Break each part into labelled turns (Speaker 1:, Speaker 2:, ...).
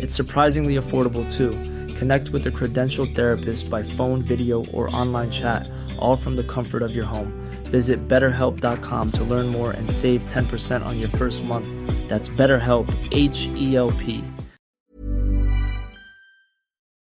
Speaker 1: It's surprisingly affordable too. Connect with a credentialed therapist by phone, video, or online chat, all from the comfort of your home. Visit betterhelp.com to learn more and save 10% on your first month. That's BetterHelp, H E L P.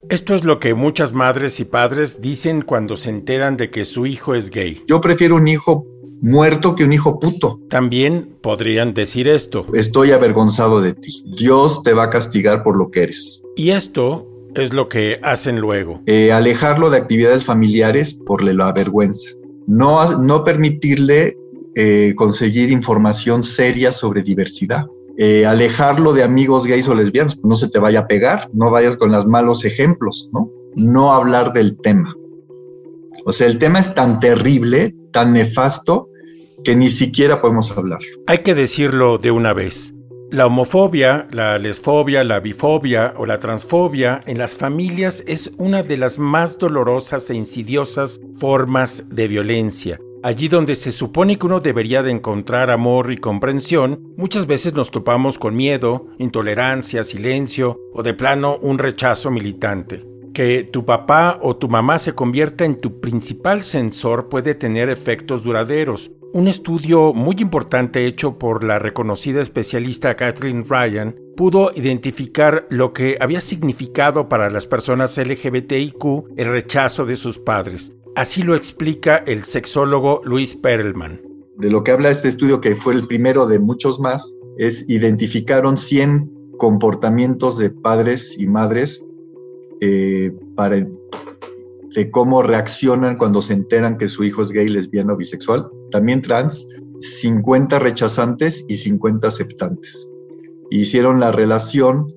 Speaker 2: Esto es lo que muchas madres y padres dicen cuando se enteran de que su hijo es gay.
Speaker 3: Yo prefiero un hijo muerto que un hijo puto.
Speaker 2: También podrían decir esto.
Speaker 3: Estoy avergonzado de ti. Dios te va a castigar por lo que eres.
Speaker 2: Y esto es lo que hacen luego.
Speaker 3: Eh, alejarlo de actividades familiares por la vergüenza. No, no permitirle eh, conseguir información seria sobre diversidad. Eh, alejarlo de amigos gays o lesbianos, no se te vaya a pegar, no vayas con los malos ejemplos, ¿no? No hablar del tema. O sea, el tema es tan terrible, tan nefasto, que ni siquiera podemos hablar.
Speaker 2: Hay que decirlo de una vez. La homofobia, la lesfobia, la bifobia o la transfobia en las familias es una de las más dolorosas e insidiosas formas de violencia. Allí donde se supone que uno debería de encontrar amor y comprensión, muchas veces nos topamos con miedo, intolerancia, silencio o de plano un rechazo militante. Que tu papá o tu mamá se convierta en tu principal sensor puede tener efectos duraderos. Un estudio muy importante hecho por la reconocida especialista Kathleen Ryan pudo identificar lo que había significado para las personas LGBTIQ el rechazo de sus padres. Así lo explica el sexólogo Luis Perelman.
Speaker 3: De lo que habla este estudio, que fue el primero de muchos más, es identificaron 100 comportamientos de padres y madres eh, para, de cómo reaccionan cuando se enteran que su hijo es gay, lesbiano bisexual, también trans, 50 rechazantes y 50 aceptantes. Hicieron la relación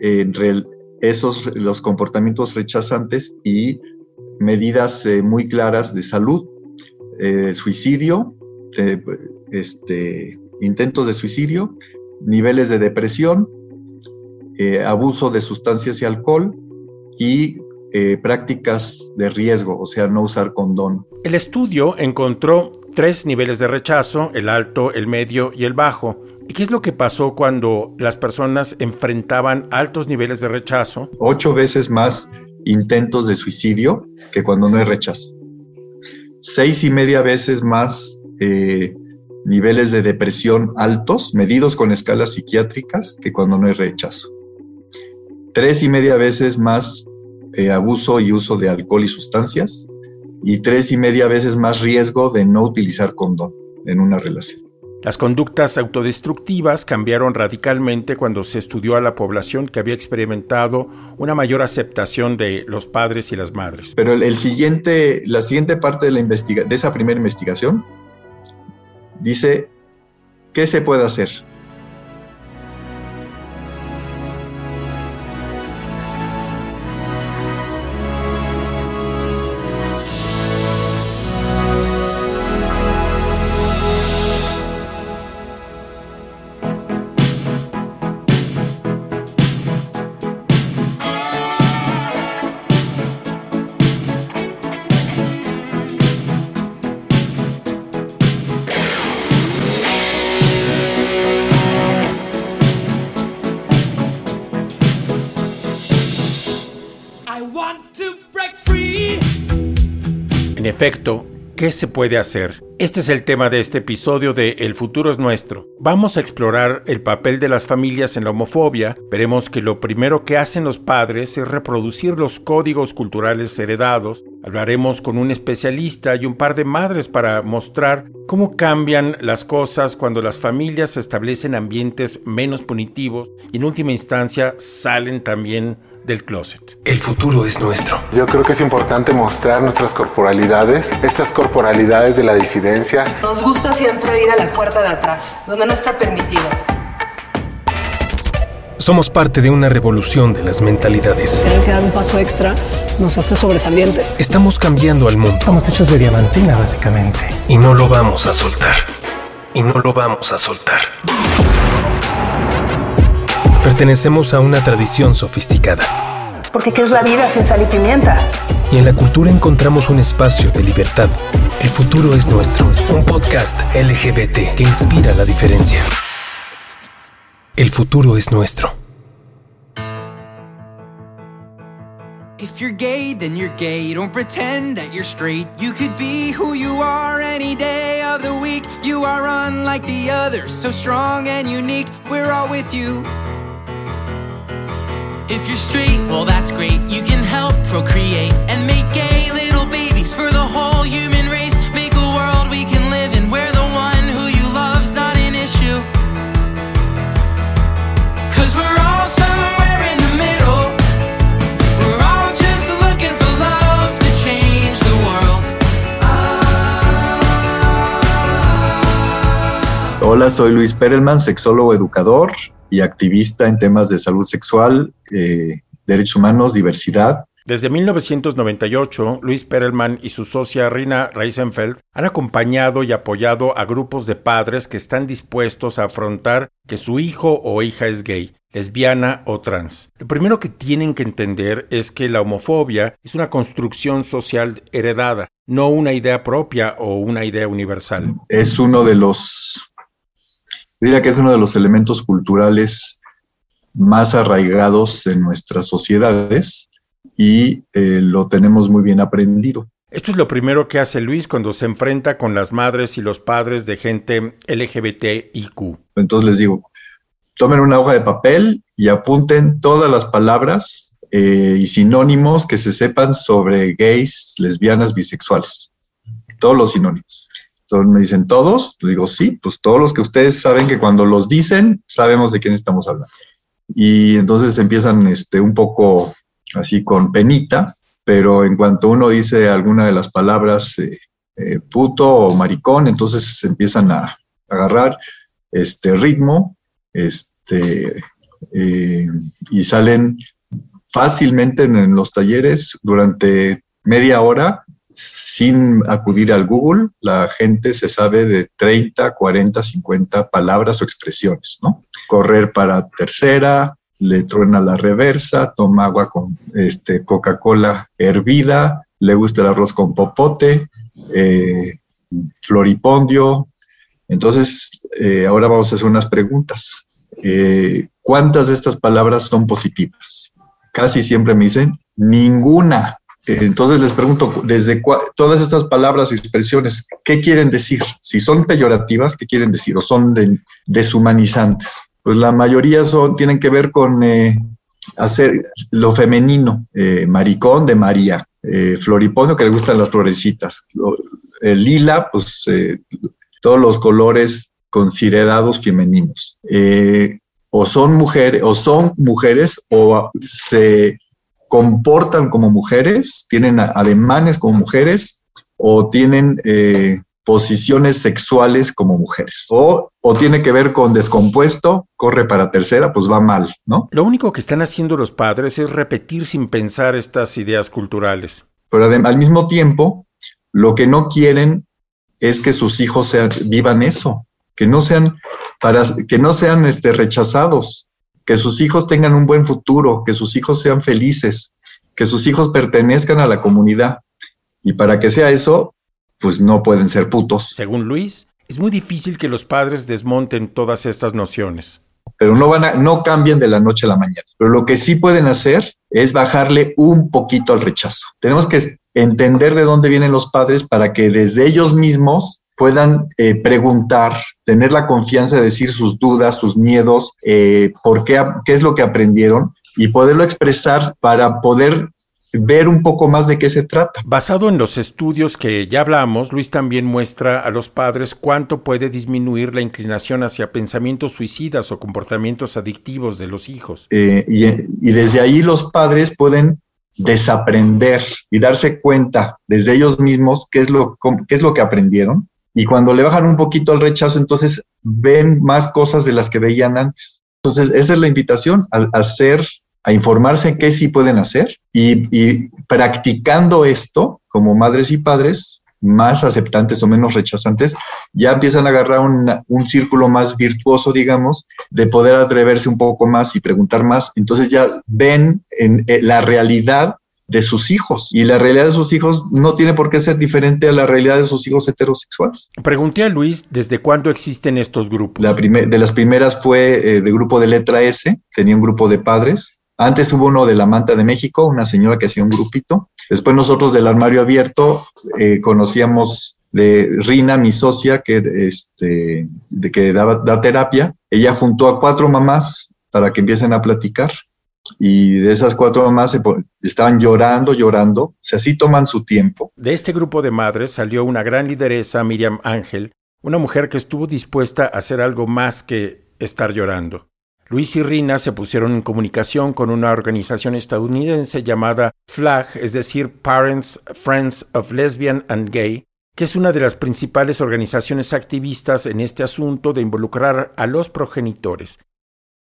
Speaker 3: entre esos los comportamientos rechazantes y medidas eh, muy claras de salud, eh, suicidio, este, intentos de suicidio, niveles de depresión, abuso de sustancias y alcohol y prácticas de riesgo, o sea, no usar condón.
Speaker 2: El estudio encontró tres niveles de rechazo, el alto, el medio y el bajo. ¿Y qué es lo que pasó cuando las personas enfrentaban altos niveles de rechazo?
Speaker 3: Ocho veces más intentos de suicidio que cuando no hay rechazo. Seis y media veces más eh, niveles de depresión altos, medidos con escalas psiquiátricas, que cuando no hay rechazo. Tres y media veces más eh, abuso y uso de alcohol y sustancias. Y tres y media veces más riesgo de no utilizar condón en una relación.
Speaker 2: Las conductas autodestructivas cambiaron radicalmente cuando se estudió a la población que había experimentado una mayor aceptación de los padres y las madres.
Speaker 3: Pero el, siguiente, la siguiente parte de, la investiga de esa primera investigación dice, ¿qué se puede hacer?
Speaker 2: Efecto, ¿qué se puede hacer? Este es el tema de este episodio de El futuro es nuestro. Vamos a explorar el papel de las familias en la homofobia. Veremos que lo primero que hacen los padres es reproducir los códigos culturales heredados. Hablaremos con un especialista y un par de madres para mostrar cómo cambian las cosas cuando las familias establecen ambientes menos punitivos y en última instancia salen también del closet.
Speaker 4: El futuro es nuestro.
Speaker 5: Yo creo que es importante mostrar nuestras corporalidades, estas corporalidades de la disidencia.
Speaker 6: Nos gusta siempre ir a la puerta de atrás, donde no está permitido.
Speaker 4: Somos parte de una revolución de las mentalidades.
Speaker 7: Tener que dar un paso extra nos hace sobresalientes.
Speaker 4: Estamos cambiando al mundo.
Speaker 8: Estamos hechos de diamantina, básicamente.
Speaker 4: Y no lo vamos a soltar. Y no lo vamos a soltar. Pertenecemos a una tradición sofisticada.
Speaker 7: Porque ¿qué es la vida sin sal y pimienta?
Speaker 4: Y en la cultura encontramos un espacio de libertad. El futuro es nuestro. Un podcast LGBT que inspira la diferencia. El futuro es nuestro.
Speaker 9: If you're gay, then you're gay. Don't pretend that you're straight. You could be who you are any day of the week. You are unlike the others, so strong and unique. We're all with you. If you're straight, well, that's great. You can help procreate and make gay little babies for the whole human
Speaker 3: Hola, soy Luis Perelman, sexólogo educador y activista en temas de salud sexual, eh, derechos humanos, diversidad.
Speaker 2: Desde 1998, Luis Perelman y su socia Rina Reisenfeld han acompañado y apoyado a grupos de padres que están dispuestos a afrontar que su hijo o hija es gay, lesbiana o trans. Lo primero que tienen que entender es que la homofobia es una construcción social heredada, no una idea propia o una idea universal.
Speaker 3: Es uno de los diría que es uno de los elementos culturales más arraigados en nuestras sociedades y eh, lo tenemos muy bien aprendido.
Speaker 2: Esto es lo primero que hace Luis cuando se enfrenta con las madres y los padres de gente LGBTIQ.
Speaker 3: Entonces les digo, tomen una hoja de papel y apunten todas las palabras eh, y sinónimos que se sepan sobre gays, lesbianas, bisexuales. Todos los sinónimos. Entonces me dicen, ¿todos? Digo, sí, pues todos los que ustedes saben que cuando los dicen, sabemos de quién estamos hablando. Y entonces empiezan este, un poco así con penita, pero en cuanto uno dice alguna de las palabras eh, eh, puto o maricón, entonces se empiezan a agarrar este ritmo este, eh, y salen fácilmente en, en los talleres durante media hora sin acudir al Google, la gente se sabe de 30, 40, 50 palabras o expresiones, ¿no? Correr para tercera, le truena la reversa, toma agua con este, Coca-Cola hervida, le gusta el arroz con popote, eh, floripondio. Entonces, eh, ahora vamos a hacer unas preguntas. Eh, ¿Cuántas de estas palabras son positivas? Casi siempre me dicen ninguna. Entonces les pregunto, desde todas estas palabras y expresiones, ¿qué quieren decir? Si son peyorativas, ¿qué quieren decir? ¿O son deshumanizantes? Pues la mayoría son, tienen que ver con eh, hacer lo femenino, eh, maricón de María, eh, que le gustan las florecitas, el lila, pues todos los colores considerados femeninos. o son mujeres, o son mujeres, o se comportan como mujeres, tienen ademanes como mujeres o tienen eh, posiciones sexuales como mujeres. O, o tiene que ver con descompuesto, corre para tercera, pues va mal, ¿no?
Speaker 2: Lo único que están haciendo los padres es repetir sin pensar estas ideas culturales.
Speaker 3: Pero al mismo tiempo, lo que no quieren es que sus hijos sean, vivan eso, que no sean, para, que no sean este, rechazados, que sus hijos tengan un buen futuro, que sus hijos sean felices, que sus hijos pertenezcan a la comunidad. Y para que sea eso, pues no pueden ser putos.
Speaker 2: Según Luis, es muy difícil que los padres desmonten todas estas nociones.
Speaker 3: Pero no van a, no cambian de la noche a la mañana. Pero lo que sí pueden hacer es bajarle un poquito al rechazo. Tenemos que entender de dónde vienen los padres para que desde ellos mismos puedan eh, preguntar, tener la confianza de decir sus dudas, sus miedos, eh, por qué, qué es lo que aprendieron y poderlo expresar para poder ver un poco más de qué se trata.
Speaker 2: Basado en los estudios que ya hablamos, Luis también muestra a los padres cuánto puede disminuir la inclinación hacia pensamientos suicidas o comportamientos adictivos de los hijos.
Speaker 3: Eh, y, y desde ahí los padres pueden desaprender y darse cuenta desde ellos mismos qué es lo, qué es lo que aprendieron. Y cuando le bajan un poquito el rechazo, entonces ven más cosas de las que veían antes. Entonces, esa es la invitación, a hacer a informarse qué sí pueden hacer y, practicando esto como madres y padres más aceptantes o menos rechazantes, ya empiezan a agarrar un círculo más virtuoso, digamos, de poder atreverse un poco más y preguntar más. Entonces ya ven en, la realidad de sus hijos. Y la realidad de sus hijos no tiene por qué ser diferente a la realidad de sus hijos heterosexuales.
Speaker 2: Pregunté a Luis desde cuándo existen estos grupos.
Speaker 3: La de las primeras fue eh, de grupo de letra S, tenía un grupo de padres antes hubo uno de la Manta de México, una señora que hacía un grupito. Después nosotros del armario abierto eh, conocíamos de Rina, mi socia, que, este, de que da terapia. Ella juntó a cuatro mamás para que empiecen a platicar. Y de esas cuatro mamás se, estaban llorando, llorando. O sea, sí toman su tiempo.
Speaker 2: De este grupo de madres salió una gran lideresa, Miriam Ángel, una mujer que estuvo dispuesta a hacer algo más que estar llorando. Luis y Rina se pusieron en comunicación con una organización estadounidense llamada FLAG, es decir, Parents, Friends of Lesbian and Gay, que es una de las principales organizaciones activistas en este asunto de involucrar a los progenitores.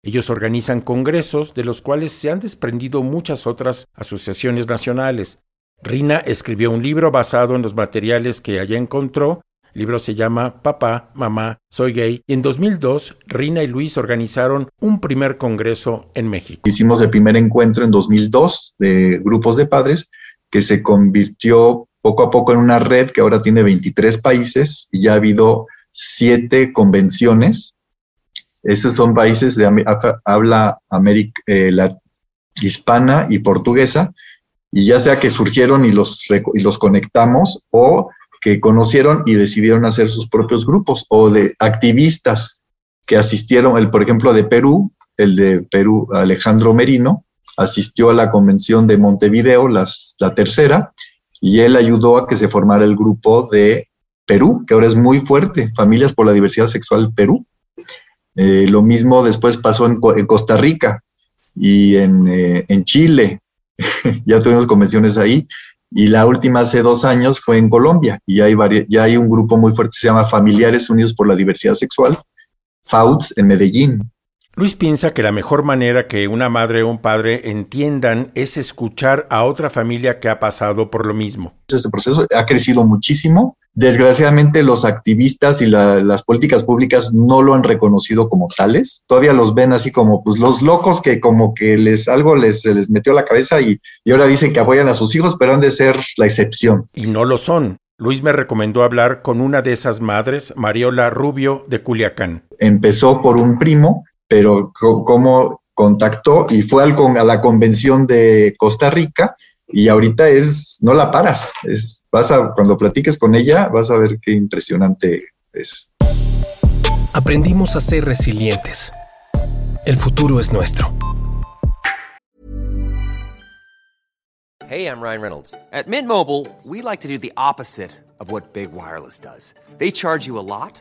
Speaker 2: Ellos organizan congresos de los cuales se han desprendido muchas otras asociaciones nacionales. Rina escribió un libro basado en los materiales que allá encontró el libro se llama Papá, Mamá, Soy Gay. Y en 2002, Rina y Luis organizaron un primer congreso en México.
Speaker 3: Hicimos el primer encuentro en 2002 de grupos de padres que se convirtió poco a poco en una red que ahora tiene 23 países y ya ha habido siete convenciones. Esos son países de habla eh, hispana y portuguesa, y ya sea que surgieron y los, conectamos o que conocieron y decidieron hacer sus propios grupos, o de activistas que asistieron, el, por ejemplo, de Perú, el de Perú, Alejandro Merino, asistió a la convención de Montevideo, la tercera, y él ayudó a que se formara el grupo de Perú, que ahora es muy fuerte, Familias por la Diversidad Sexual Perú. Eh, lo mismo después pasó en, Costa Rica y en, eh, en Chile, ya tuvimos convenciones ahí, y la última hace dos años fue en Colombia y ya hay, ya hay un grupo muy fuerte que se llama Familiares Unidos por la Diversidad Sexual, FAUDS, en Medellín.
Speaker 2: Luis piensa que la mejor manera que una madre o un padre entiendan es escuchar a otra familia que ha pasado por lo mismo.
Speaker 3: Este proceso ha crecido muchísimo. Desgraciadamente los activistas y las políticas públicas no lo han reconocido como tales. Todavía los ven así como pues, los locos que como que les algo les, se les metió a la cabeza y, y ahora dicen que apoyan a sus hijos, pero han de ser la excepción.
Speaker 2: Y no lo son. Luis me recomendó hablar con una de esas madres, Mariola Rubio de Culiacán.
Speaker 3: Empezó por un primo pero cómo contactó y fue al, a la convención de Costa Rica y ahorita es, no la paras, es, vas a, cuando platiques con ella vas a ver qué impresionante es.
Speaker 4: Aprendimos a ser resilientes. El futuro es nuestro.
Speaker 10: Hey, I'm Ryan Reynolds. At Mint Mobile, we like to do the opposite of what Big Wireless does. They charge you a lot.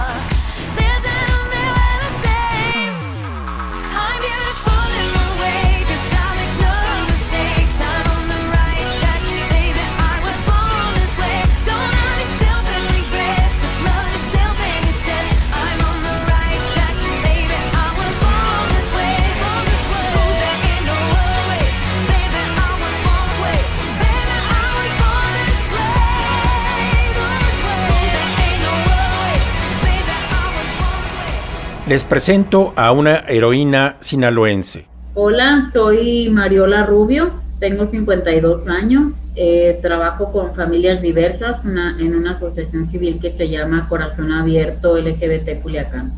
Speaker 2: Les presento a una heroína sinaloense.
Speaker 11: Hola, soy Mariola Rubio, tengo 52 años, eh, trabajo con familias diversas en una asociación civil que se llama Corazón Abierto LGBT Culiacán.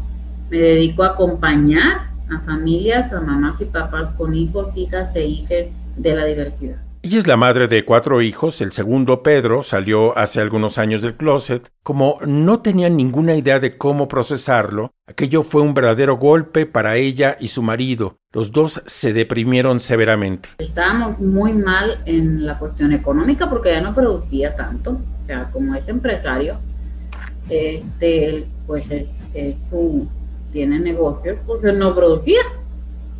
Speaker 11: Me dedico a acompañar a familias, a mamás y papás con hijos, hijas e hijes de la diversidad.
Speaker 2: Ella es la madre de cuatro hijos, el segundo, Pedro, salió hace algunos años del closet. Como no tenía ninguna idea de cómo procesarlo, aquello fue un verdadero golpe para ella y su marido. Los dos se deprimieron severamente.
Speaker 11: Estábamos muy mal en la cuestión económica porque ya no producía tanto, o sea, como es empresario, este, pues es, es su, tiene negocios, pues él no producía,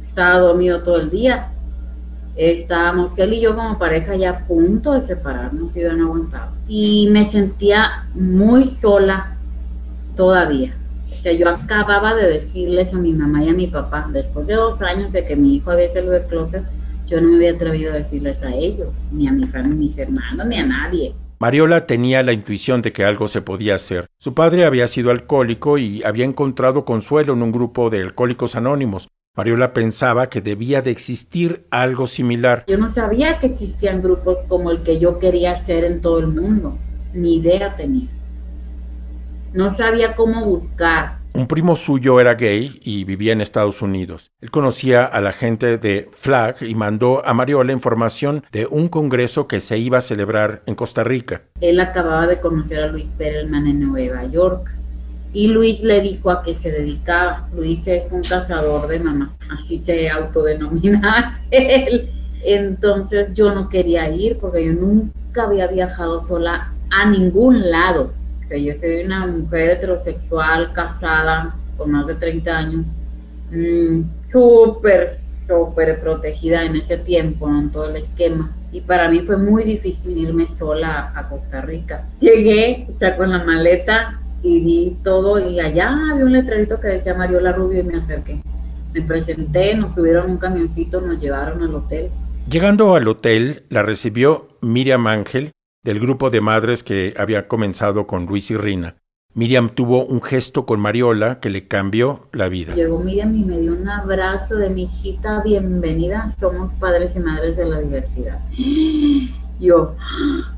Speaker 11: estaba dormido todo el día. Estábamos él y yo como pareja ya a punto de separarnos y yo no aguantaba. Y me sentía muy sola todavía. O sea, yo acababa de decirles a mi mamá y a mi papá, después de dos años de que mi hijo había salido del closet, yo no me había atrevido a decirles a ellos, ni a mi hija, ni a mis hermanos, ni a nadie.
Speaker 2: Mariola tenía la intuición de que algo se podía hacer. Su padre había sido alcohólico y había encontrado consuelo en un grupo de alcohólicos anónimos. Mariola pensaba que debía de existir algo similar.
Speaker 11: Yo no sabía que existían grupos como el que yo quería hacer en todo el mundo, ni idea tenía. No sabía cómo buscar.
Speaker 2: Un primo suyo era gay y vivía en Estados Unidos. Él conocía a la gente de FLAG y mandó a Mariola información de un congreso que se iba a celebrar en Costa Rica.
Speaker 11: Él acababa de conocer a Luis Perelman en Nueva York y Luis le dijo a qué se dedicaba. Luis es un cazador de mamás, así se autodenomina él. Entonces yo no quería ir porque yo nunca había viajado sola a ningún lado. O yo soy una mujer heterosexual, casada, con más de 30 años, mm, súper, súper protegida en ese tiempo, en todo el esquema. Y para mí fue muy difícil irme sola a Costa Rica. Llegué, o con la maleta y vi todo y allá había un letrerito que decía Mariola Rubio y me acerqué. Me presenté, nos subieron un camioncito, nos llevaron al hotel.
Speaker 2: Llegando al hotel, la recibió Miriam Ángel, del grupo de madres que había comenzado con Luis y Rina. Miriam tuvo un gesto con Mariola que le cambió la vida.
Speaker 11: Llegó Miriam y me dio un abrazo de mi hijita, bienvenida, somos padres y madres de la diversidad. Yo,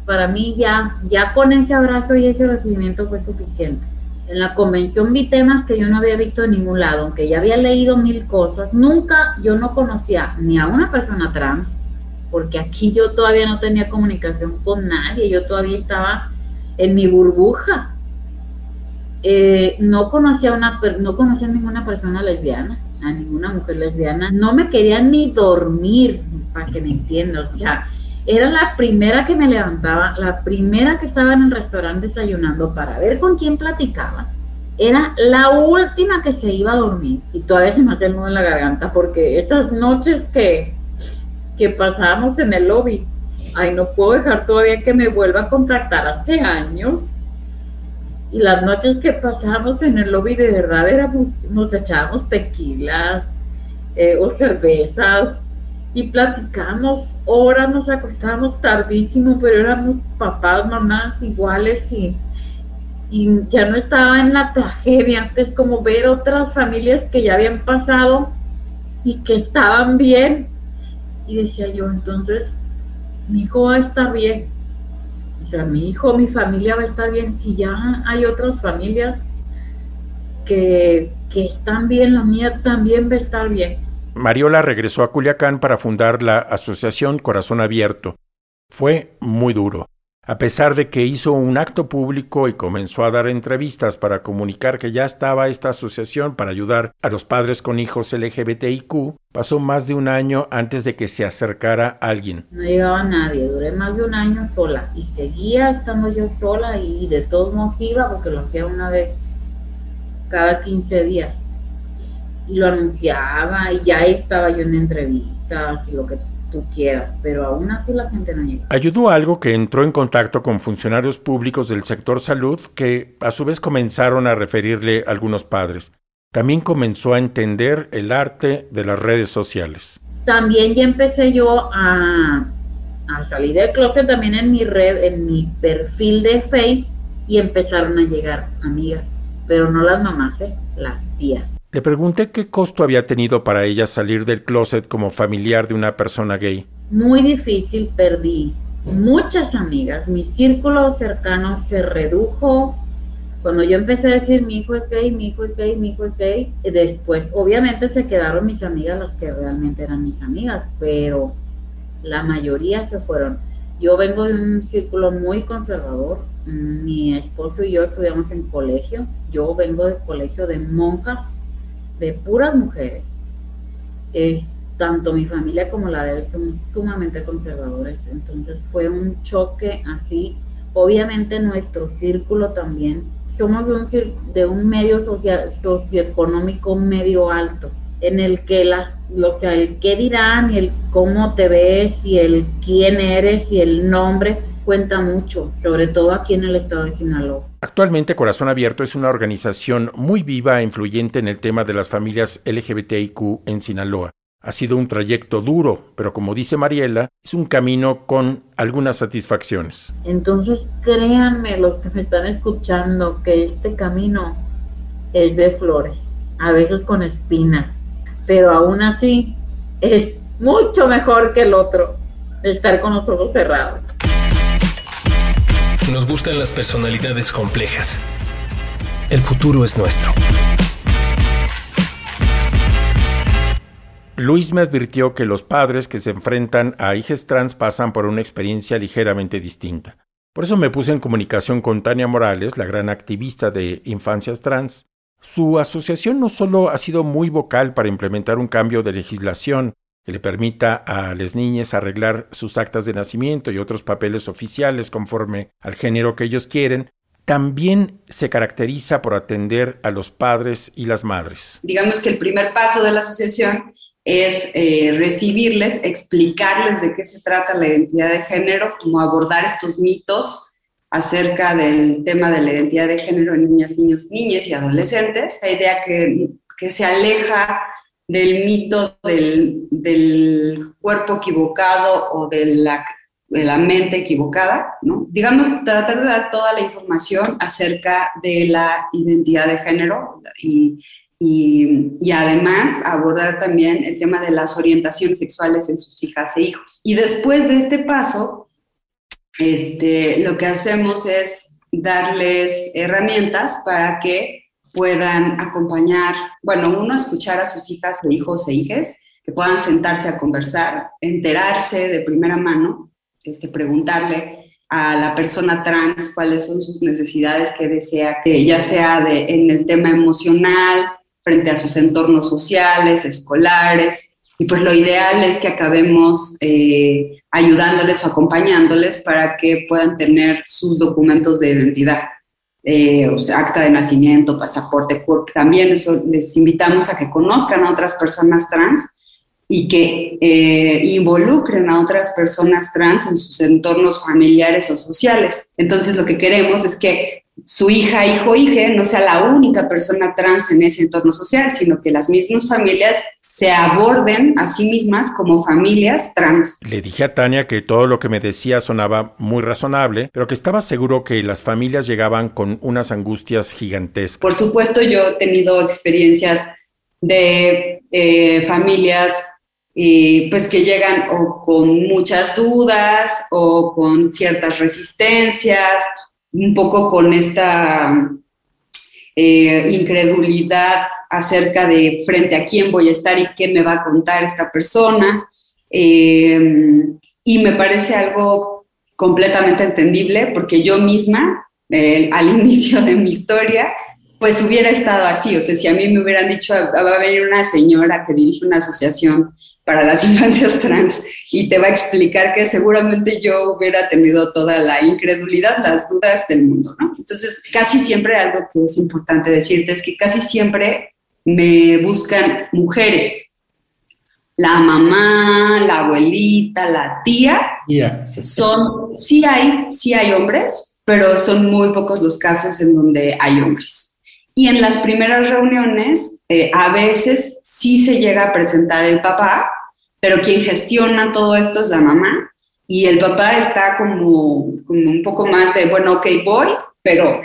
Speaker 11: para mí ya, ya con ese abrazo y ese recibimiento fue suficiente. En la convención vi temas que yo no había visto en ningún lado, aunque ya había leído mil cosas. Nunca yo no conocía ni a una persona trans, porque aquí yo todavía no tenía comunicación con nadie, yo todavía estaba en mi burbuja. Eh, no conocía una no conocía a ninguna persona lesbiana, a ninguna mujer lesbiana, no me querían ni dormir, para que me entiendan, o sea, era la primera que me levantaba, la primera que estaba en el restaurante desayunando para ver con quién platicaba, era la última que se iba a dormir y todavía se me hace el nudo en la garganta porque esas noches que, que pasábamos en el lobby, ay, no puedo dejar todavía que me vuelva a contactar hace años. Y las noches que pasábamos en el lobby de verdad nos echábamos tequilas eh, o cervezas y platicábamos horas, nos acostábamos tardísimo, pero éramos papás, mamás iguales y, y ya no estaba en la tragedia. Antes como ver otras familias que ya habían pasado y que estaban bien. Y decía yo, entonces, mi hijo va a estar bien. O sea, mi hijo, mi familia va a estar bien. Si ya hay otras familias que, que están bien, la mía también va a estar bien.
Speaker 2: Mariola regresó a Culiacán para fundar la Asociación Corazón Abierto. Fue muy duro. A pesar de que hizo un acto público y comenzó a dar entrevistas para comunicar que ya estaba esta asociación para ayudar a los padres con hijos LGBTIQ, pasó más de un año antes de que se acercara alguien.
Speaker 11: No llegaba nadie, duré más de un año sola y seguía estando yo sola y de todos modos iba porque lo hacía una vez cada 15 días y lo anunciaba y ya estaba yo en entrevistas y lo que tú quieras, pero aún así la gente no llega.
Speaker 2: Ayudó algo que entró en contacto con funcionarios públicos del sector salud que a su vez comenzaron a referirle a algunos padres. También comenzó a entender el arte de las redes sociales.
Speaker 11: También ya empecé yo a, a salir del closet también en mi red, en mi perfil de Face y empezaron a llegar amigas, pero no las mamás, ¿eh? las tías.
Speaker 2: Le pregunté qué costo había tenido para ella salir del closet como familiar de una persona gay.
Speaker 11: Muy difícil, perdí muchas amigas, mi círculo cercano se redujo. Cuando yo empecé a decir mi hijo es gay, mi hijo es gay, mi hijo es gay, después obviamente se quedaron mis amigas las que realmente eran mis amigas, pero la mayoría se fueron. Yo vengo de un círculo muy conservador. Mi esposo y yo estudiamos en colegio. Yo vengo de colegio de monjas, de puras mujeres. Es tanto mi familia como la de él son sumamente conservadores. Entonces fue un choque así. Obviamente nuestro círculo también. Somos de un, de un medio social, socioeconómico medio alto, en el que las, o sea, el qué dirán y el cómo te ves y el quién eres y el nombre cuenta mucho, sobre todo aquí en el estado de Sinaloa.
Speaker 2: Actualmente Corazón Abierto es una organización muy viva e influyente en el tema de las familias LGBTIQ en Sinaloa. Ha sido un trayecto duro, pero como dice Mariela, es un camino con algunas satisfacciones.
Speaker 11: Entonces créanme los que me están escuchando que este camino es de flores, a veces con espinas, pero aún así es mucho mejor que el otro, estar con los ojos cerrados.
Speaker 4: Nos gustan las personalidades complejas. El futuro es nuestro.
Speaker 2: Luis me advirtió que los padres que se enfrentan a hijas trans pasan por una experiencia ligeramente distinta. Por eso me puse en comunicación con Tania Morales, la gran activista de infancias trans. Su asociación no solo ha sido muy vocal para implementar un cambio de legislación que le permita a las niñas arreglar sus actas de nacimiento y otros papeles oficiales conforme al género que ellos quieren, también se caracteriza por atender a los padres y las madres.
Speaker 12: Digamos que el primer paso de la asociación es eh, recibirles, explicarles de qué se trata la identidad de género, cómo abordar estos mitos acerca del tema de la identidad de género en niñas, niños, niñas y adolescentes. La idea que, que se aleja del mito del, del cuerpo equivocado o de la, de la mente equivocada, ¿no? Digamos, tratar de dar toda la información acerca de la identidad de género y, y, y, además abordar también el tema de las orientaciones sexuales en sus hijas e hijos. Y después de este paso, este, lo que hacemos es darles herramientas para que puedan acompañar, bueno, uno, escuchar a sus hijas e hijos e hijes, que puedan sentarse a conversar, enterarse de primera mano, este, preguntarle a la persona trans cuáles son sus necesidades que desea, que ya sea de, en el tema emocional, frente a sus entornos sociales, escolares, y pues lo ideal es que acabemos eh, ayudándoles o acompañándoles para que puedan tener sus documentos de identidad eh, acta de nacimiento, pasaporte. También eso, les invitamos a que conozcan a otras personas trans y que eh, involucren a otras personas trans en sus entornos familiares o sociales. Entonces lo que queremos es que su hija, hijo, hija no sea la única persona trans en ese entorno social, sino que las mismas familias se aborden a sí mismas como familias trans.
Speaker 2: Le dije a Tania que todo lo que me decía sonaba muy razonable, pero que estaba seguro que las familias llegaban con unas angustias gigantescas.
Speaker 12: Por supuesto, yo he tenido experiencias de eh, familias y pues que llegan o con muchas dudas o con ciertas resistencias, un poco con esta eh, incredulidad acerca de frente a quién voy a estar y qué me va a contar esta persona. Eh, y me parece algo completamente entendible porque yo misma, eh, al inicio de mi historia, pues hubiera estado así. O sea, si a mí me hubieran dicho, va a venir una señora que dirige una asociación para las infancias trans y te va a explicar que seguramente yo hubiera tenido toda la incredulidad, las dudas del mundo, ¿no? Entonces, casi siempre algo que es importante decirte es que casi siempre me buscan mujeres. La mamá, la abuelita, la tía,
Speaker 2: Yeah.
Speaker 12: son, sí hay, sí hay hombres, pero son muy pocos los casos en donde hay hombres. Y en las primeras reuniones, eh, a veces sí se llega a presentar el papá, pero quien gestiona todo esto es la mamá. Y el papá está como, como un poco más de, bueno, ok, voy, pero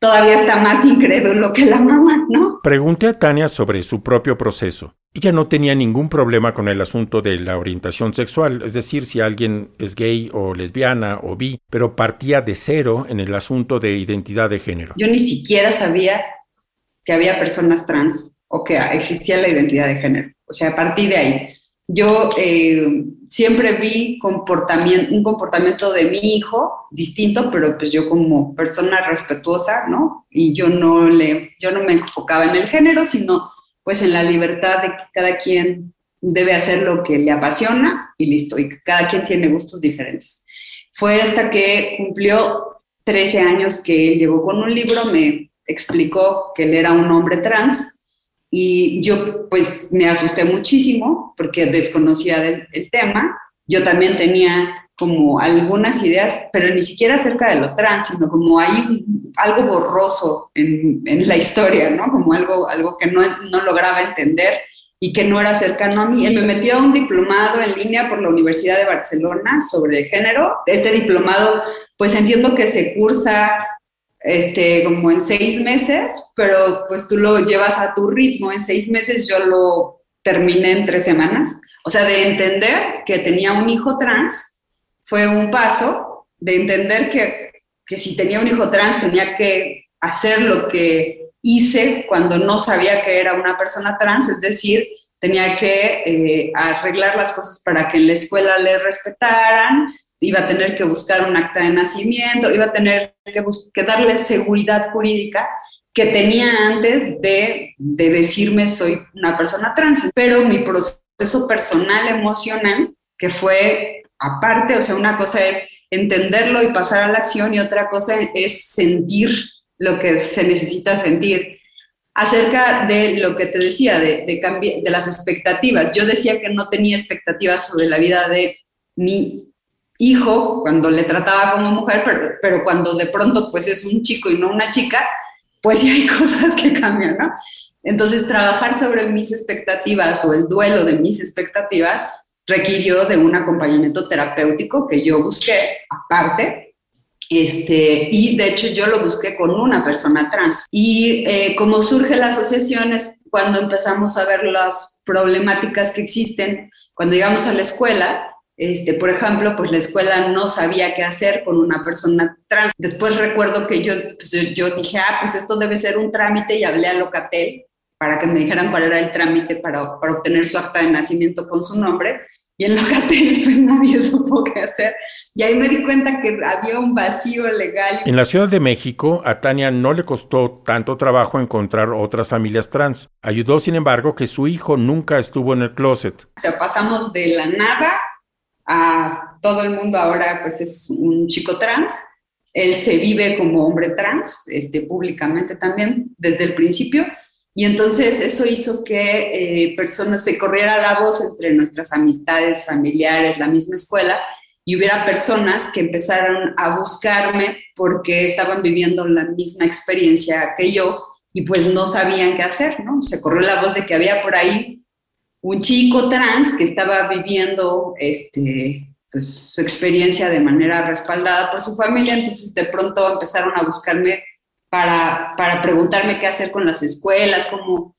Speaker 12: todavía está más incrédulo que la mamá, ¿no?
Speaker 2: Pregunté a Tania sobre su propio proceso. Ella no tenía ningún problema con el asunto de la orientación sexual, es decir, si alguien es gay o lesbiana o bi, pero partía de cero en el asunto de identidad de género.
Speaker 12: Yo ni siquiera sabía que había personas trans o que existía la identidad de género. O sea, a partir de ahí, yo eh, siempre vi comportamiento, un comportamiento de mi hijo distinto, pero pues yo como persona respetuosa, ¿no? Y yo no, le, yo no me enfocaba en el género, sino pues en la libertad de que cada quien debe hacer lo que le apasiona y listo, y cada quien tiene gustos diferentes. Fue hasta que cumplió 13 años que él llegó con un libro, me explicó que él era un hombre trans y yo pues me asusté muchísimo porque desconocía del, el tema. Yo también tenía como algunas ideas, pero ni siquiera acerca de lo trans, sino como hay algo borroso en, en la historia, ¿no? Como algo, algo que no, no lograba entender y que no era cercano a mí. Me metió a un diplomado en línea por la Universidad de Barcelona sobre género. Este diplomado, pues entiendo que se cursa este, como en seis meses, pero pues tú lo llevas a tu ritmo. En seis meses yo lo terminé en tres semanas. O sea, de entender que tenía un hijo trans fue un paso, de entender que, que si tenía un hijo trans tenía que hacer lo que hice cuando no sabía que era una persona trans, es decir, tenía que eh, arreglar las cosas para que en la escuela le respetaran, iba a tener que buscar un acta de nacimiento, iba a tener que, que darle seguridad jurídica que tenía antes de, de decirme soy una persona trans. Pero mi proceso personal, emocional, que fue aparte, o sea, una cosa es entenderlo y pasar a la acción y otra cosa es sentir lo que se necesita sentir. Acerca de lo que te decía, de, de, de las expectativas. Yo decía que no tenía expectativas sobre la vida de mi hijo cuando le trataba como mujer, pero, pero cuando de pronto pues es un chico y no una chica, pues sí hay cosas que cambian, ¿no? Entonces, trabajar sobre mis expectativas o el duelo de mis expectativas requirió de un acompañamiento terapéutico que yo busqué aparte. Este, y de hecho yo lo busqué con una persona trans. Y eh, como surge la asociación es cuando empezamos a ver las problemáticas que existen, cuando llegamos a la escuela, este, por ejemplo, pues la escuela no sabía qué hacer con una persona trans. Después recuerdo que yo, pues, yo, yo dije, ah, pues esto debe ser un trámite y hablé a Locatel para que me dijeran cuál era el trámite para, para obtener su acta de nacimiento con su nombre. Y en Locatel, pues nadie supo qué hacer. Y ahí me di cuenta que había un vacío legal.
Speaker 2: En la Ciudad de México, a Tania no le costó tanto trabajo encontrar otras familias trans. Ayudó, sin embargo, que su hijo nunca estuvo en el closet.
Speaker 12: O sea, pasamos de la nada a todo el mundo ahora pues es un chico trans. Él se vive como hombre trans, este, públicamente también, desde el principio. Y entonces eso hizo que eh, personas se corriera la voz entre nuestras amistades, familiares, la misma escuela, y hubiera personas que empezaron a buscarme porque estaban viviendo la misma experiencia que yo y pues no sabían qué hacer, ¿no? Se corrió la voz de que había por ahí un chico trans que estaba viviendo este, pues, su experiencia de manera respaldada por su familia, entonces de pronto empezaron a buscarme para, para preguntarme qué hacer con las escuelas, cómo,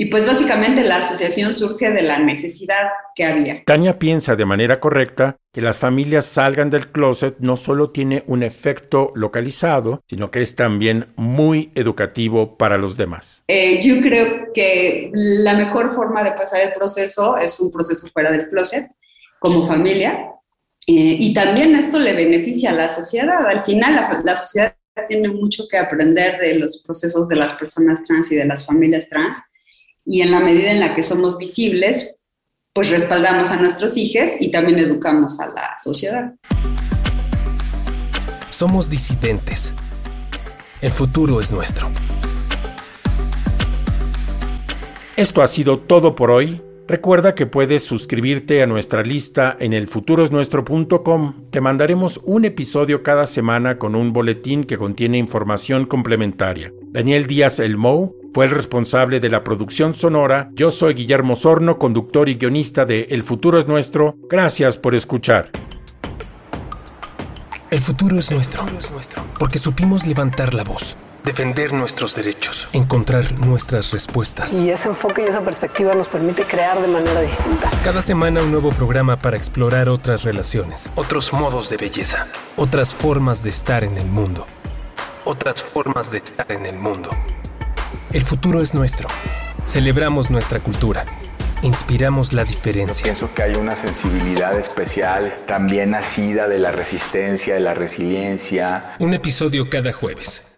Speaker 12: y pues básicamente la asociación surge de la necesidad que había.
Speaker 2: Tania piensa de manera correcta que las familias salgan del closet no solo tiene un efecto localizado, sino que es también muy educativo para los demás.
Speaker 12: Eh, yo creo que la mejor forma de pasar el proceso es un proceso fuera del closet, como familia, eh, y también esto le beneficia a la sociedad. Al final, la, la sociedad tiene mucho que aprender de los procesos de las personas trans y de las familias trans y en la medida en la que somos visibles, pues respaldamos a nuestros hijos y también educamos a la sociedad.
Speaker 4: Somos disidentes. El futuro es nuestro.
Speaker 2: Esto ha sido todo por hoy. Recuerda que puedes suscribirte a nuestra lista en elfuturosnuestro.com. Te mandaremos un episodio cada semana con un boletín que contiene información complementaria. Daniel Díaz El Mou fue el responsable de la producción sonora. Yo soy Guillermo Sorno, conductor y guionista de El futuro es nuestro. Gracias por escuchar.
Speaker 4: El futuro es nuestro. Porque supimos levantar la voz, defender nuestros derechos, encontrar nuestras respuestas.
Speaker 7: Y ese enfoque y esa perspectiva nos permite crear de manera distinta.
Speaker 4: Cada semana un nuevo programa para explorar otras relaciones, otros modos de belleza, otras formas de estar en el mundo, otras formas de estar en el mundo. El futuro es nuestro. Celebramos nuestra cultura. Inspiramos la diferencia.
Speaker 13: Pienso que hay una sensibilidad especial también nacida de la resistencia, de la resiliencia.
Speaker 4: Un episodio cada jueves.